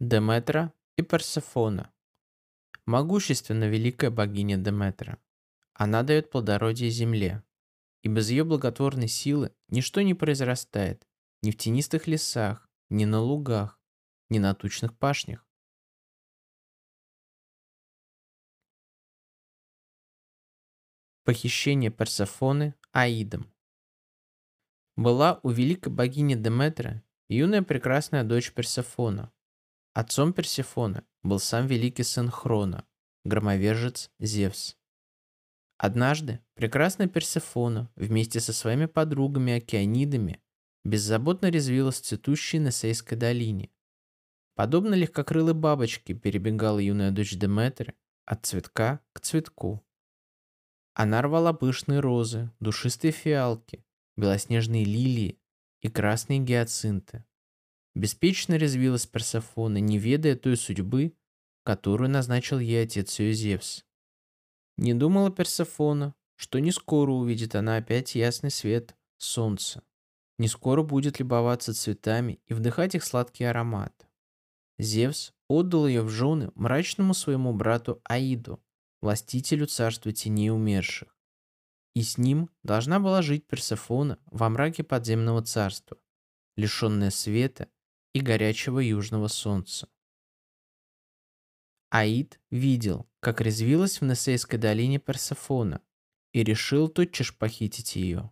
Деметра и Персефона. Могущественна великая богиня Деметра. Она дает плодородие земле, и без ее благотворной силы ничто не произрастает ни в тенистых лесах, ни на лугах, ни на тучных пашнях. Похищение Персефоны Аидом. Была у великой богини Деметра юная прекрасная дочь Персефона – Отцом Персефоны был сам великий сын Хрона, громовержец Зевс. Однажды прекрасная Персефона вместе со своими подругами-океанидами беззаботно резвилась в цветущей Несейской долине. Подобно легкокрылой бабочке перебегала юная дочь Деметры от цветка к цветку. Она рвала пышные розы, душистые фиалки, белоснежные лилии и красные гиацинты. Беспечно резвилась Персефона, не ведая той судьбы, которую назначил ей отец ее Зевс. Не думала Персефона, что не скоро увидит она опять ясный свет солнца. Не скоро будет любоваться цветами и вдыхать их сладкий аромат. Зевс отдал ее в жены мрачному своему брату Аиду, властителю царства теней умерших. И с ним должна была жить Персефона во мраке подземного царства, лишенная света и горячего южного солнца. Аид видел, как резвилась в Несейской долине Персефона, и решил тотчас похитить ее.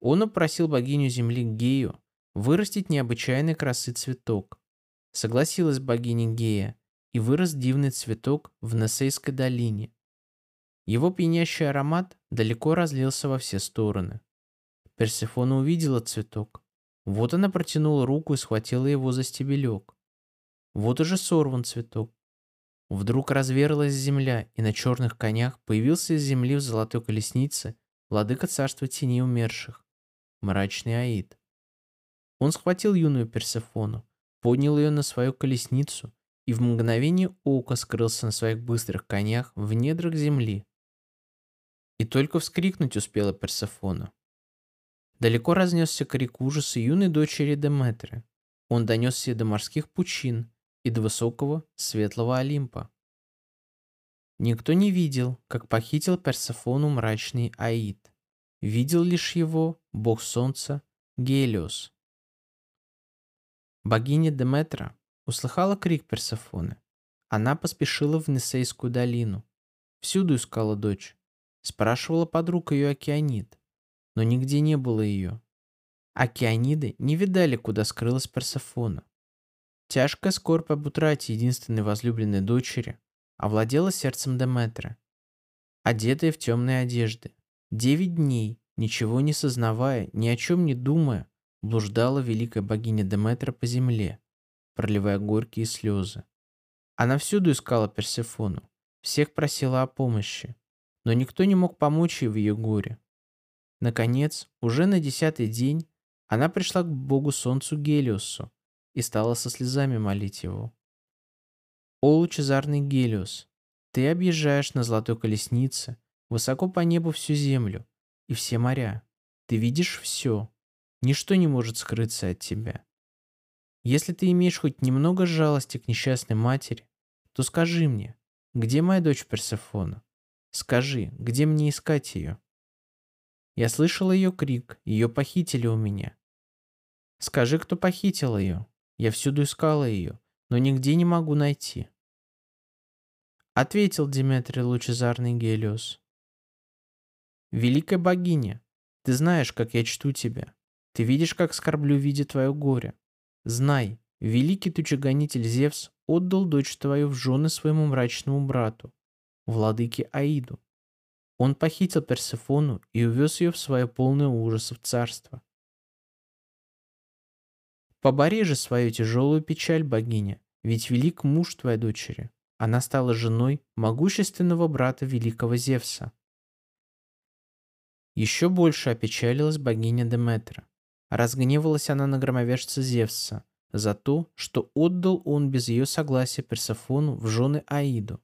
Он упросил богиню земли Гею вырастить необычайной красы цветок. Согласилась богиня Гея, и вырос дивный цветок в Несейской долине. Его пьянящий аромат далеко разлился во все стороны. Персефона увидела цветок, вот она протянула руку и схватила его за стебелек. Вот уже сорван цветок. Вдруг разверилась земля, и на черных конях появился из земли в золотой колеснице владыка царства тени умерших, мрачный Аид. Он схватил юную Персефону, поднял ее на свою колесницу и в мгновение ока скрылся на своих быстрых конях в недрах земли. И только вскрикнуть успела Персефона. Далеко разнесся крик ужаса юной дочери Деметры. Он донесся до морских пучин и до высокого светлого Олимпа. Никто не видел, как похитил Персефону мрачный Аид. Видел лишь его, бог солнца, Гелиос. Богиня Деметра услыхала крик Персефоны. Она поспешила в Несейскую долину. Всюду искала дочь. Спрашивала подруг ее Океанит но нигде не было ее. Океаниды не видали, куда скрылась Персефона. Тяжкая скорбь об утрате единственной возлюбленной дочери овладела сердцем Деметры. Одетая в темные одежды, девять дней, ничего не сознавая, ни о чем не думая, блуждала великая богиня Деметра по земле, проливая горькие слезы. Она всюду искала Персефону, всех просила о помощи, но никто не мог помочь ей в ее горе. Наконец, уже на десятый день, она пришла к богу солнцу Гелиосу и стала со слезами молить его. «О, лучезарный Гелиос, ты объезжаешь на золотой колеснице высоко по небу всю землю и все моря. Ты видишь все. Ничто не может скрыться от тебя. Если ты имеешь хоть немного жалости к несчастной матери, то скажи мне, где моя дочь Персефона? Скажи, где мне искать ее?» Я слышал ее крик, ее похитили у меня. Скажи, кто похитил ее. Я всюду искала ее, но нигде не могу найти. Ответил Диметрий Лучезарный Гелиос. Великая богиня, ты знаешь, как я чту тебя. Ты видишь, как скорблю, видя твое горе. Знай, великий тучегонитель Зевс отдал дочь твою в жены своему мрачному брату, владыке Аиду. Он похитил Персефону и увез ее в свое полное ужасов царство. Побори же свою тяжелую печаль, богиня, ведь велик муж твоей дочери. Она стала женой могущественного брата великого Зевса. Еще больше опечалилась богиня Деметра. Разгневалась она на громовержца Зевса за то, что отдал он без ее согласия Персефону в жены Аиду.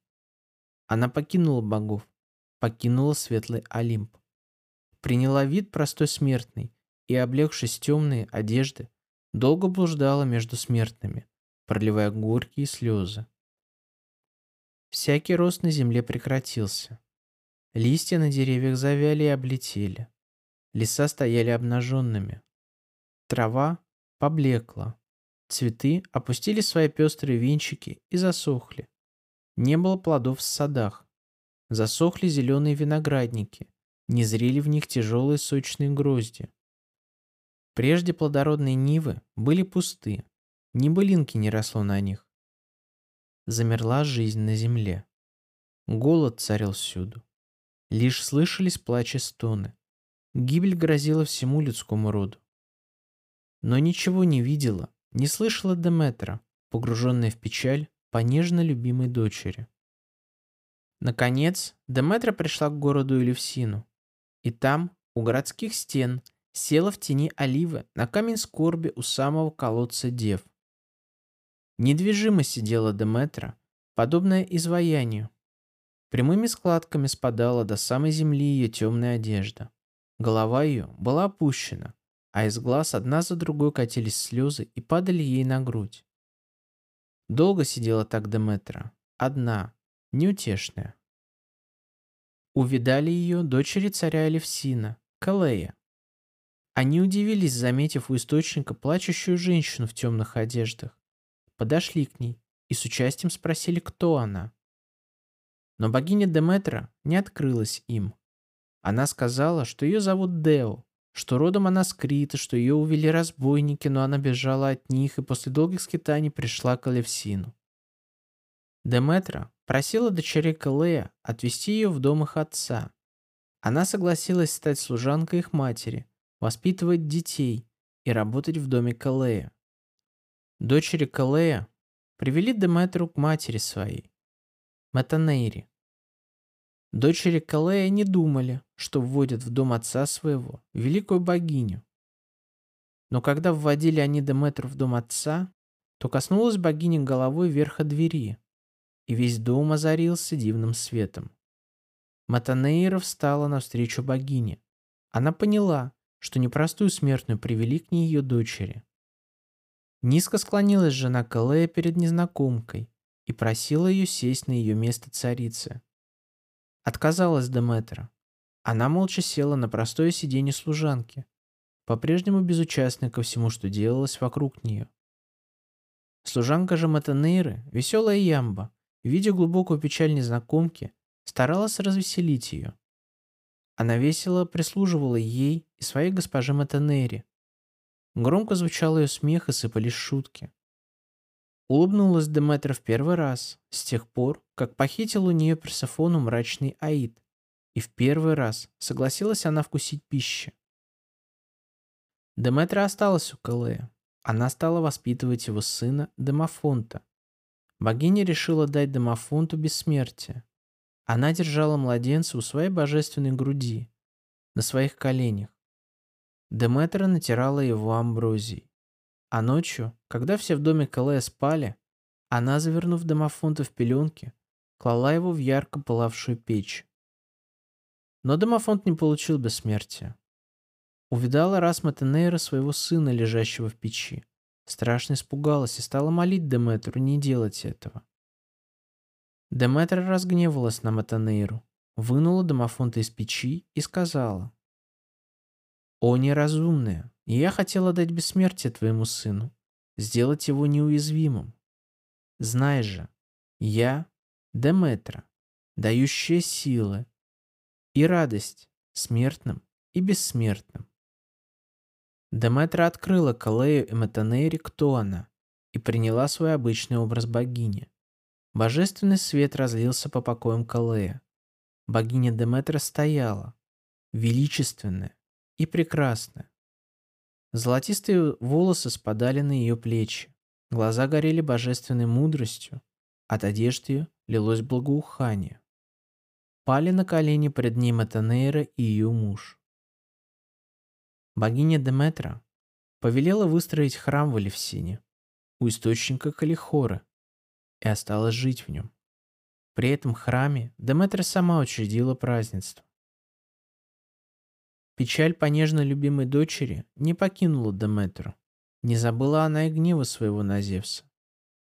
Она покинула богов, покинула светлый Олимп. Приняла вид простой смертный и, облегшись темные одежды, долго блуждала между смертными, проливая горькие слезы. Всякий рост на земле прекратился. Листья на деревьях завяли и облетели. Леса стояли обнаженными. Трава поблекла. Цветы опустили свои пестрые венчики и засохли. Не было плодов в садах. Засохли зеленые виноградники. Не зрели в них тяжелые сочные грозди. Прежде плодородные нивы были пусты. Ни былинки не росло на них. Замерла жизнь на земле. Голод царил всюду. Лишь слышались плач и стоны. Гибель грозила всему людскому роду. Но ничего не видела, не слышала Деметра, погруженная в печаль по нежно любимой дочери. Наконец, Деметра пришла к городу Элевсину. И там, у городских стен, села в тени оливы на камень скорби у самого колодца дев. Недвижимо сидела Деметра, подобная изваянию. Прямыми складками спадала до самой земли ее темная одежда. Голова ее была опущена, а из глаз одна за другой катились слезы и падали ей на грудь. Долго сидела так Деметра, одна, неутешная. Увидали ее дочери царя Элевсина, Калея. Они удивились, заметив у источника плачущую женщину в темных одеждах. Подошли к ней и с участием спросили, кто она. Но богиня Деметра не открылась им. Она сказала, что ее зовут Део, что родом она с Крита, что ее увели разбойники, но она бежала от них и после долгих скитаний пришла к Алевсину. Деметра просила дочерей Калея отвезти ее в дом их отца. Она согласилась стать служанкой их матери, воспитывать детей и работать в доме Калея. Дочери Калея привели Деметру к матери своей, Матанейре. Дочери Калея не думали, что вводят в дом отца своего великую богиню. Но когда вводили они Деметру в дом отца, то коснулась богиня головой верха двери, и весь дом озарился дивным светом. Матанейра встала навстречу богине. Она поняла, что непростую смертную привели к ней ее дочери. Низко склонилась жена Калея перед незнакомкой и просила ее сесть на ее место царицы. Отказалась Деметра. Она молча села на простое сиденье служанки, по-прежнему безучастная ко всему, что делалось вокруг нее. Служанка же Матанейры, веселая ямба, видя глубокую печаль незнакомки, старалась развеселить ее. Она весело прислуживала ей и своей госпоже Матанейре. Громко звучал ее смех и сыпались шутки. Улыбнулась Деметра в первый раз, с тех пор, как похитил у нее Персефону мрачный Аид. И в первый раз согласилась она вкусить пищи. Деметра осталась у Калея. Она стала воспитывать его сына Демофонта. Богиня решила дать Демофонту бессмертие. Она держала младенца у своей божественной груди, на своих коленях. Деметра натирала его амброзией. А ночью, когда все в доме Калея спали, она, завернув домофонта в пеленки, клала его в ярко пылавшую печь. Но домофонт не получил бессмертия. Увидала раз Матенейра своего сына, лежащего в печи. Страшно испугалась и стала молить Деметру не делать этого. Деметра разгневалась на Матанейру, вынула домофонта из печи и сказала. «О неразумная, я хотела дать бессмертие твоему сыну, сделать его неуязвимым. Знай же, я Деметра, дающая силы и радость смертным и бессмертным. Деметра открыла Калею и Метанейре, кто она, и приняла свой обычный образ богини. Божественный свет разлился по покоям Калея. Богиня Деметра стояла, величественная и прекрасная, Золотистые волосы спадали на ее плечи. Глаза горели божественной мудростью. От одежды ее лилось благоухание. Пали на колени пред ней Матанейра и ее муж. Богиня Деметра повелела выстроить храм в Элевсине, у источника Калихоры, и осталась жить в нем. При этом храме Деметра сама учредила празднество. Печаль по нежно любимой дочери не покинула Деметру. Не забыла она и гнева своего на Зевса.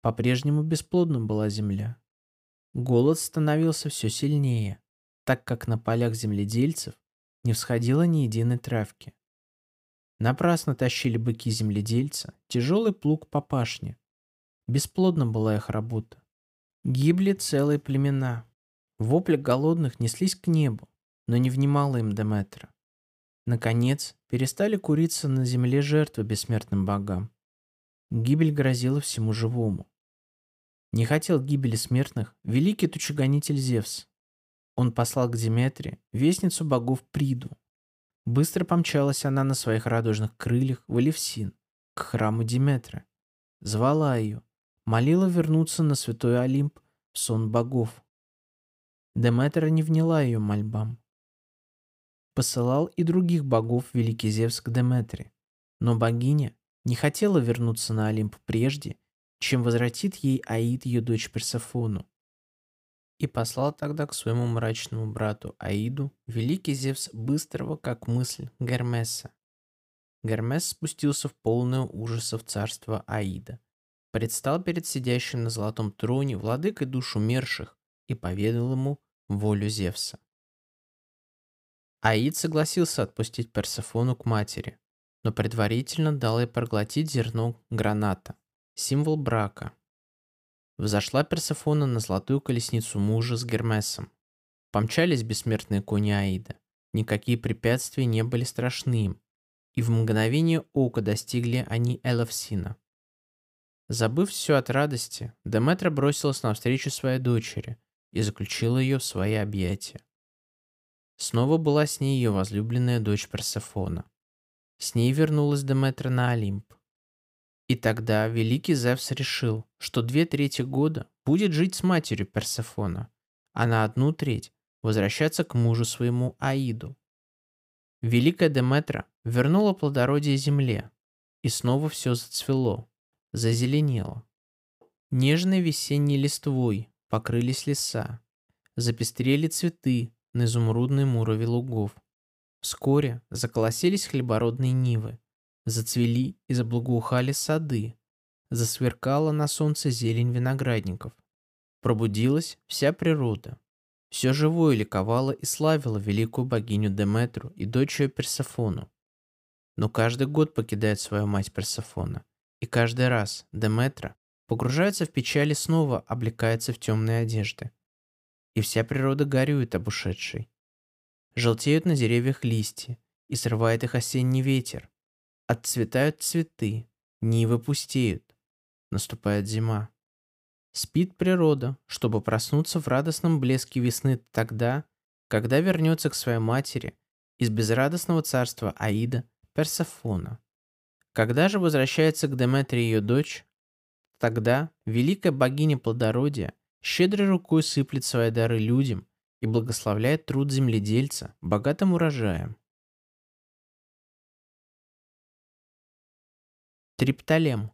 По-прежнему бесплодна была земля. Голод становился все сильнее, так как на полях земледельцев не всходило ни единой травки. Напрасно тащили быки земледельца тяжелый плуг по пашне. Бесплодна была их работа. Гибли целые племена. Вопли голодных неслись к небу, но не внимала им Деметра. Наконец, перестали куриться на земле жертвы бессмертным богам. Гибель грозила всему живому. Не хотел гибели смертных великий тучегонитель Зевс. Он послал к Диметре вестницу богов Приду. Быстро помчалась она на своих радужных крыльях в Элевсин, к храму Диметры. Звала ее, молила вернуться на святой Олимп в сон богов. Деметра не вняла ее мольбам. Посылал и других богов великий Зевс к Деметре, но богиня не хотела вернуться на Олимп прежде, чем возвратит ей Аид ее дочь Персефону. И послал тогда к своему мрачному брату Аиду великий Зевс быстрого, как мысль, Гермеса. Гермес спустился в полное ужаса в царство Аида, предстал перед сидящим на золотом троне владыкой душ умерших и поведал ему волю Зевса. Аид согласился отпустить Персефону к матери, но предварительно дал ей проглотить зерно граната, символ брака. Взошла Персефона на золотую колесницу мужа с Гермесом. Помчались бессмертные кони Аида. Никакие препятствия не были страшны им, и в мгновение ока достигли они Эловсина. Забыв все от радости, Деметра бросилась навстречу своей дочери и заключила ее в свои объятия. Снова была с ней ее возлюбленная дочь Персефона. С ней вернулась Деметра на Олимп. И тогда великий Зевс решил, что две трети года будет жить с матерью Персефона, а на одну треть возвращаться к мужу своему Аиду. Великая Деметра вернула плодородие земле, и снова все зацвело, зазеленело. Нежной весенней листвой покрылись леса, запестрели цветы на изумрудной мурове лугов. Вскоре заколосились хлебородные нивы, зацвели и заблагоухали сады, засверкала на солнце зелень виноградников. Пробудилась вся природа. Все живое ликовало и славило великую богиню Деметру и дочь ее Персефону. Но каждый год покидает свою мать Персефона, и каждый раз Деметра погружается в печаль и снова облекается в темные одежды. И вся природа горюет об ушедшей. Желтеют на деревьях листья, и срывает их осенний ветер. Отцветают цветы, нивы пустеют. Наступает зима. Спит природа, чтобы проснуться в радостном блеске весны тогда, когда вернется к своей матери из безрадостного царства Аида Персефона. Когда же возвращается к Деметре ее дочь, тогда великая богиня плодородия щедрой рукой сыплет свои дары людям и благословляет труд земледельца богатым урожаем. Триптолем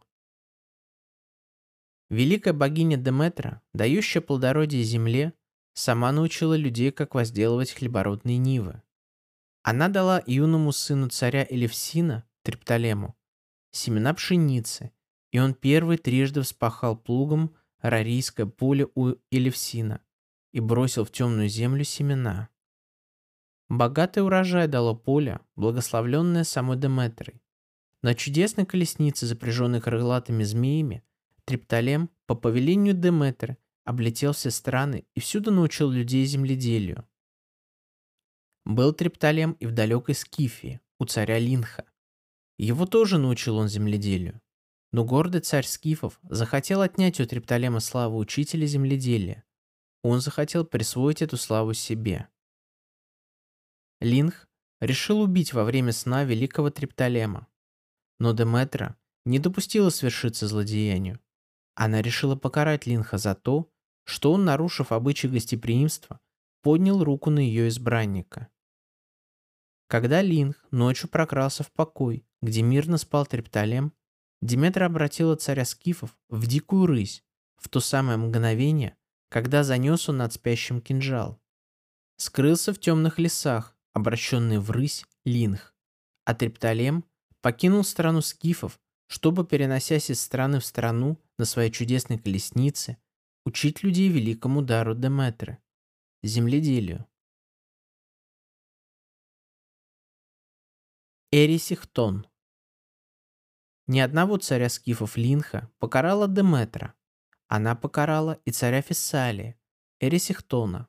Великая богиня Деметра, дающая плодородие земле, сама научила людей, как возделывать хлебородные нивы. Она дала юному сыну царя Элевсина, Триптолему, семена пшеницы, и он первый трижды вспахал плугом рарийское поле у Элевсина и бросил в темную землю семена. Богатый урожай дало поле, благословленное самой Деметрой. На чудесной колеснице, запряженной крылатыми змеями, Триптолем по повелению Деметры облетел все страны и всюду научил людей земледелию. Был Триптолем и в далекой Скифии, у царя Линха. Его тоже научил он земледелию. Но гордый царь Скифов захотел отнять у Триптолема славу учителя земледелия. Он захотел присвоить эту славу себе. Линх решил убить во время сна великого Триптолема. Но Деметра не допустила свершиться злодеянию. Она решила покарать Линха за то, что он, нарушив обычай гостеприимства, поднял руку на ее избранника. Когда Линх ночью прокрался в покой, где мирно спал Триптолем, Диметра обратила царя Скифов в дикую рысь в то самое мгновение, когда занес он над спящим кинжал. Скрылся в темных лесах, обращенный в рысь Линх, а Триптолем покинул страну Скифов, чтобы, переносясь из страны в страну, на своей чудесной колеснице учить людей великому дару Деметры – земледелию. Эрисихтон Ни одного царя скифов Линха покарала Деметра. Она покарала и царя Фессалии, Эрисихтона.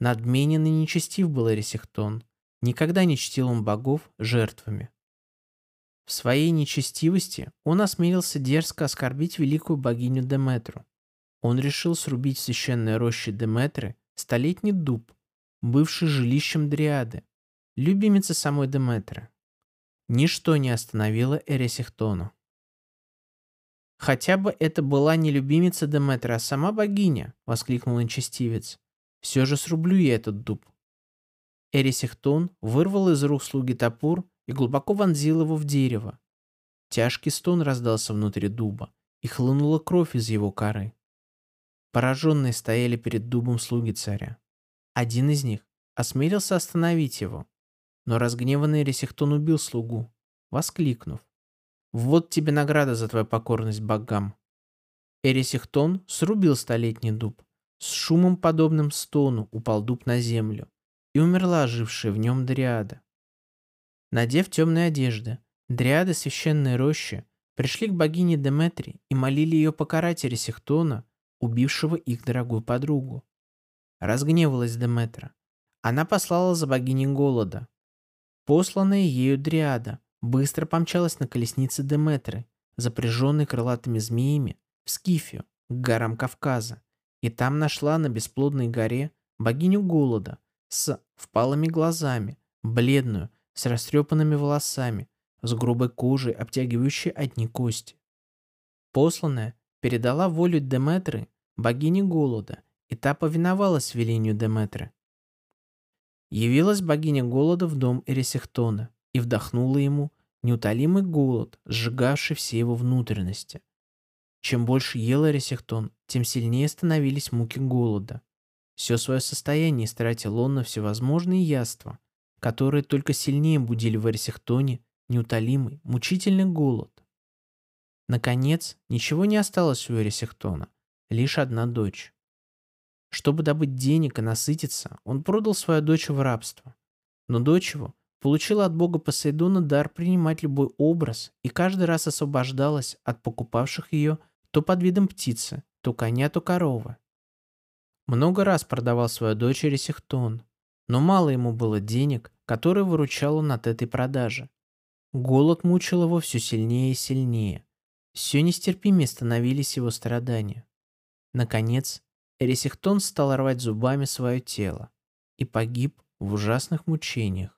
Надменен и нечестив был Эрисихтон, никогда не чтил он богов жертвами. В своей нечестивости он осмелился дерзко оскорбить великую богиню Деметру. Он решил срубить в священной роще Деметры столетний дуб, бывший жилищем Дриады, любимицы самой Деметры. Ничто не остановило Эресихтону. «Хотя бы это была не любимица Деметры, а сама богиня!» — воскликнул нечестивец. «Все же срублю я этот дуб». Эрисихтон вырвал из рук слуги топор и глубоко вонзил его в дерево. Тяжкий стон раздался внутри дуба, и хлынула кровь из его коры. Пораженные стояли перед дубом слуги царя. Один из них осмелился остановить его, но разгневанный Ресихтон убил слугу, воскликнув. «Вот тебе награда за твою покорность богам!» Эрисихтон срубил столетний дуб. С шумом, подобным стону, упал дуб на землю, и умерла ожившая в нем дриада. Надев темные одежды, дриады священной рощи пришли к богине Деметри и молили ее покарать Эрисихтона, убившего их дорогую подругу. Разгневалась Деметра. Она послала за богиней голода. Посланная ею дриада быстро помчалась на колеснице Деметры, запряженной крылатыми змеями, в Скифию, к горам Кавказа, и там нашла на бесплодной горе богиню голода с впалыми глазами, бледную, с растрепанными волосами, с грубой кожей, обтягивающей одни кости. Посланная передала волю Деметры богине голода, и та повиновалась велению Деметры. Явилась богиня голода в дом Эрисехтона и вдохнула ему неутолимый голод, сжигавший все его внутренности. Чем больше ел Эрисехтон, тем сильнее становились муки голода. Все свое состояние истратил он на всевозможные яства, которые только сильнее будили в Эрсихтоне неутолимый, мучительный голод. Наконец, ничего не осталось у Эрисихтона, лишь одна дочь. Чтобы добыть денег и насытиться, он продал свою дочь в рабство. Но дочь его получила от бога Посейдона дар принимать любой образ и каждый раз освобождалась от покупавших ее то под видом птицы, то коня, то коровы. Много раз продавал свою дочь Эрисихтон, но мало ему было денег, которые выручал он от этой продажи. Голод мучил его все сильнее и сильнее. Все нестерпимее становились его страдания. Наконец, Эрисихтон стал рвать зубами свое тело и погиб в ужасных мучениях.